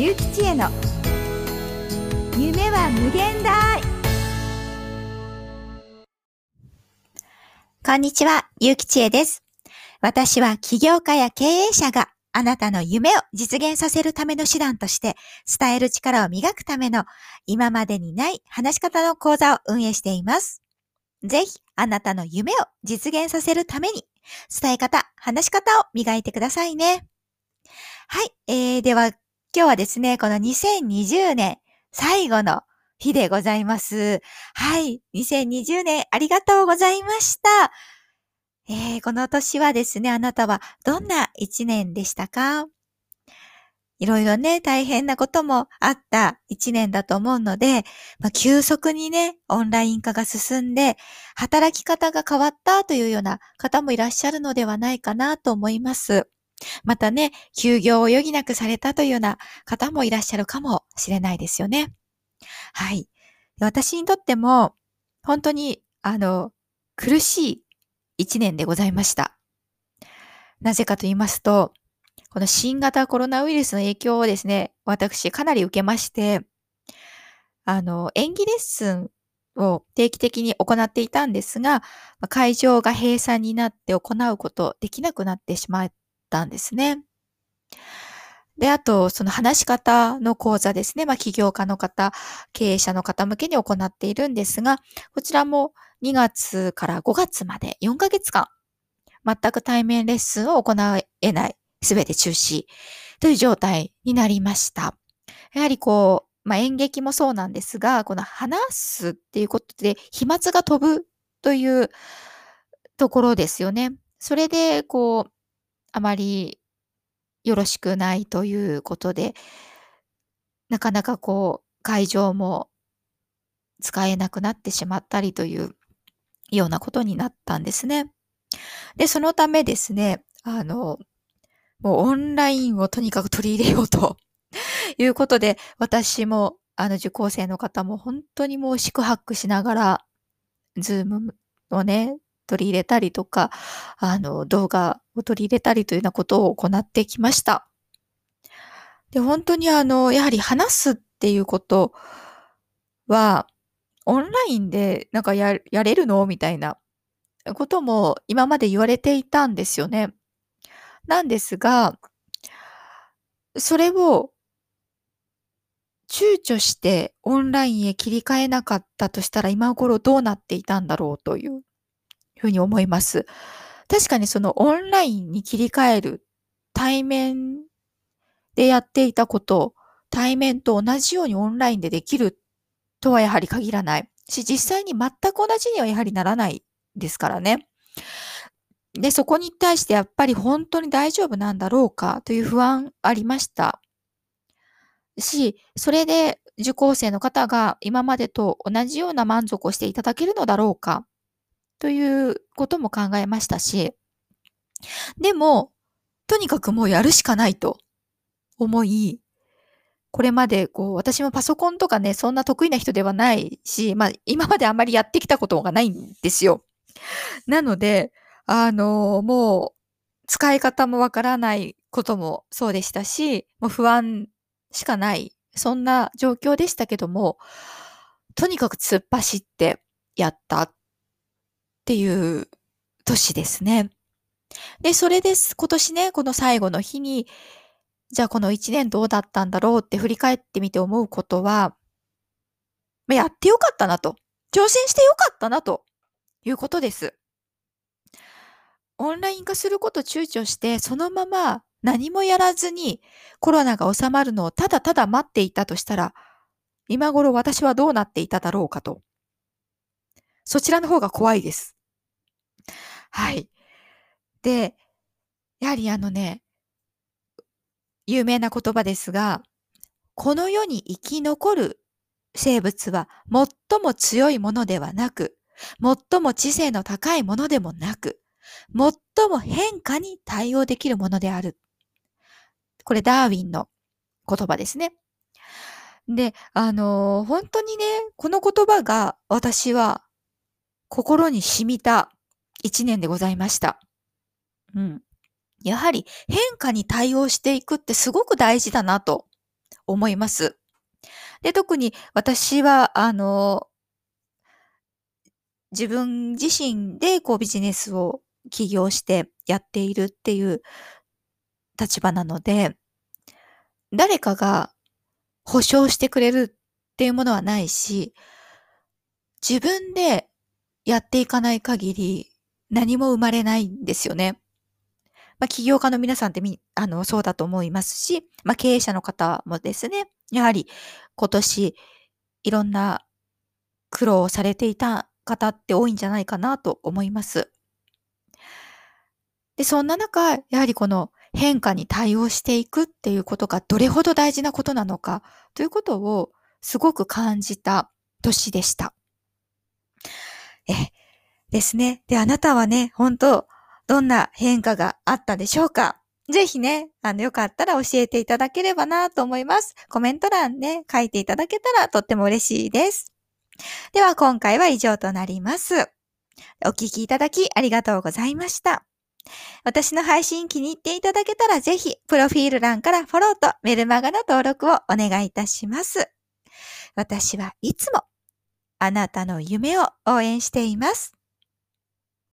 ゆうきちへの夢は無限大こんにちは、ゆうきちえです。私は起業家や経営者があなたの夢を実現させるための手段として伝える力を磨くための今までにない話し方の講座を運営しています。ぜひあなたの夢を実現させるために伝え方、話し方を磨いてくださいね。はい、えー、では今日はですね、この2020年最後の日でございます。はい。2020年ありがとうございました。えー、この年はですね、あなたはどんな一年でしたか？いろいろね、大変なこともあった一年だと思うので、まあ、急速にね、オンライン化が進んで、働き方が変わったというような方もいらっしゃるのではないかなと思います。またね、休業を余儀なくされたというような方もいらっしゃるかもしれないですよね。はい。私にとっても、本当に、あの、苦しい一年でございました。なぜかと言いますと、この新型コロナウイルスの影響をですね、私かなり受けまして、あの、演技レッスンを定期的に行っていたんですが、会場が閉鎖になって行うことできなくなってしまったんですね。で、あと、その話し方の講座ですね。まあ、起業家の方、経営者の方向けに行っているんですが、こちらも2月から5月まで4ヶ月間、全く対面レッスンを行えない、すべて中止という状態になりました。やはりこう、まあ、演劇もそうなんですが、この話すっていうことで飛沫が飛ぶというところですよね。それで、こう、あまりよろしくないということで、なかなかこう、会場も使えなくなってしまったりというようなことになったんですね。で、そのためですね、あの、もうオンラインをとにかく取り入れようということで、私も、あの、受講生の方も本当にもう四苦八苦しながら、ズームをね、取り入れたりとか、あの、動画を取り入れたりというようなことを行ってきました。で、本当にあの、やはり話すっていうことは、オンラインでなんかややれるの？みたいなことも今まで言われていたんですよね。なんですが、それを躊躇してオンラインへ切り替えなかったとしたら今頃どうなっていたんだろうというふうに思います。確かにそのオンラインに切り替える対面でやっていたこと、対面と同じようにオンラインでできるとはやはり限らないし、実際に全く同じにはやはりならないですからね。で、そこに対してやっぱり本当に大丈夫なんだろうかという不安ありました。し、それで受講生の方が今までと同じような満足をしていただけるのだろうかということも考えましたし、でも、とにかくもうやるしかないと思い、これまでこう、私もパソコンとかね、そんな得意な人ではないし、まあ今まであんまりやってきたことがないんですよ。なので、あの、もう使い方もわからないこともそうでしたし、もう不安しかない、そんな状況でしたけども、とにかく突っ走ってやったっていう年ですね。で、それです。今年ね、この最後の日に、じゃあこの一年どうだったんだろうって振り返ってみて思うことは、やってよかったなと。挑戦してよかったなということです。オンライン化すること躊躇して、そのまま何もやらずにコロナが収まるのをただただ待っていたとしたら、今頃私はどうなっていただろうかと。そちらの方が怖いです。はい。で、やはりあのね、有名な言葉ですが、この世に生き残る生物は最も強いものではなく、最も知性の高いものでもなく、最も変化に対応できるものである。これダーウィンの言葉ですね。で、あのー本当にね、この言葉が私は心に染みた一年でございました。うん。やはり変化に対応していくってすごく大事だなと思います。で、特に私は、あの、自分自身でこうビジネスを起業してやっているっていう立場なので、誰かが保証してくれるっていうものはないし、自分でやっていかない限り何も生まれないんですよね。まあ、起業家の皆さんってみ、あの、そうだと思いますし、まあ、経営者の方もですね、やはり今年いろんな苦労をされていた方って多いんじゃないかなと思います。で、そんな中、やはりこの変化に対応していくっていうことがどれほど大事なことなのかということをすごく感じた年でした。え、ですね。で、あなたはね、本当どんな変化があったでしょうか？ぜひね、あの、よかったら教えていただければなと思います。コメント欄ね、書いていただけたらとっても嬉しいです。では、今回は以上となります。お聞きいただきありがとうございました。私の配信気に入っていただけたらぜひ、プロフィール欄からフォローとメルマガの登録をお願いいたします。私はいつもあなたの夢を応援しています。